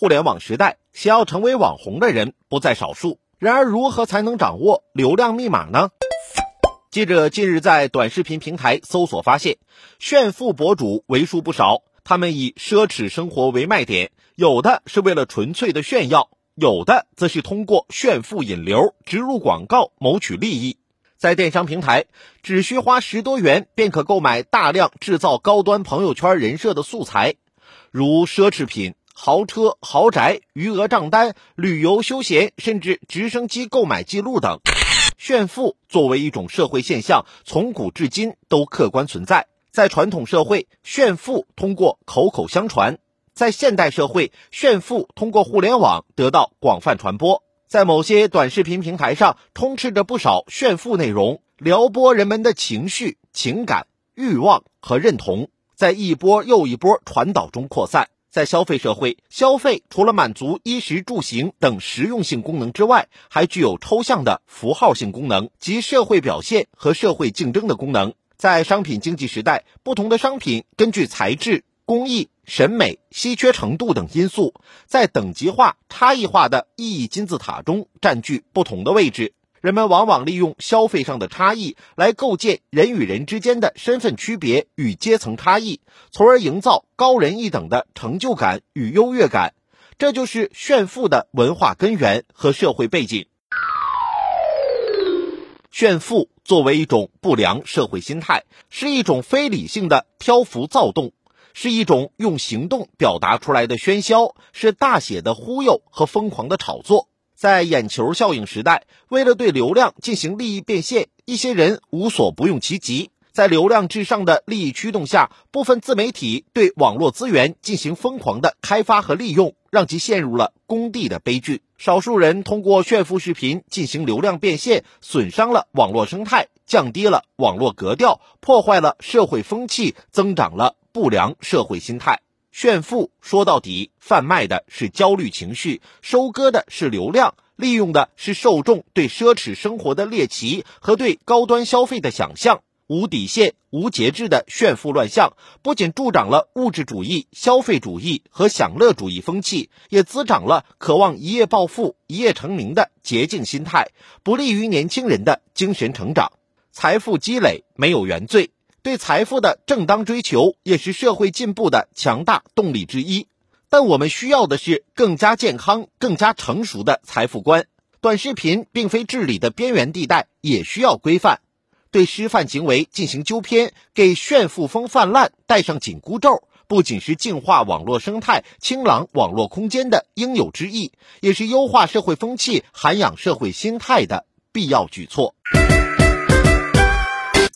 互联网时代，想要成为网红的人不在少数。然而，如何才能掌握流量密码呢？记者近日在短视频平台搜索发现，炫富博主为数不少。他们以奢侈生活为卖点，有的是为了纯粹的炫耀，有的则是通过炫富引流、植入广告谋取利益。在电商平台，只需花十多元便可购买大量制造高端朋友圈人设的素材，如奢侈品、豪车、豪宅、余额账单、旅游休闲，甚至直升机购买记录等。炫富作为一种社会现象，从古至今都客观存在。在传统社会，炫富通过口口相传；在现代社会，炫富通过互联网得到广泛传播。在某些短视频平台上，充斥着不少炫富内容，撩拨人们的情绪、情感、欲望和认同，在一波又一波传导中扩散。在消费社会，消费除了满足衣食住行等实用性功能之外，还具有抽象的符号性功能及社会表现和社会竞争的功能。在商品经济时代，不同的商品根据材质、工艺、审美、稀缺程度等因素，在等级化、差异化的意义金字塔中占据不同的位置。人们往往利用消费上的差异来构建人与人之间的身份区别与阶层差异，从而营造高人一等的成就感与优越感。这就是炫富的文化根源和社会背景。炫富作为一种不良社会心态，是一种非理性的漂浮躁动，是一种用行动表达出来的喧嚣，是大写的忽悠和疯狂的炒作。在眼球效应时代，为了对流量进行利益变现，一些人无所不用其极。在流量至上的利益驱动下，部分自媒体对网络资源进行疯狂的开发和利用，让其陷入了工地的悲剧。少数人通过炫富视频进行流量变现，损伤了网络生态，降低了网络格调，破坏了社会风气，增长了不良社会心态。炫富说到底，贩卖的是焦虑情绪，收割的是流量，利用的是受众对奢侈生活的猎奇和对高端消费的想象。无底线、无节制的炫富乱象，不仅助长了物质主义、消费主义和享乐主义风气，也滋长了渴望一夜暴富、一夜成名的捷径心态，不利于年轻人的精神成长。财富积累没有原罪，对财富的正当追求也是社会进步的强大动力之一。但我们需要的是更加健康、更加成熟的财富观。短视频并非治理的边缘地带，也需要规范。对失范行为进行纠偏，给炫富风泛滥戴上紧箍咒，不仅是净化网络生态、清朗网络空间的应有之义，也是优化社会风气、涵养社会心态的必要举措。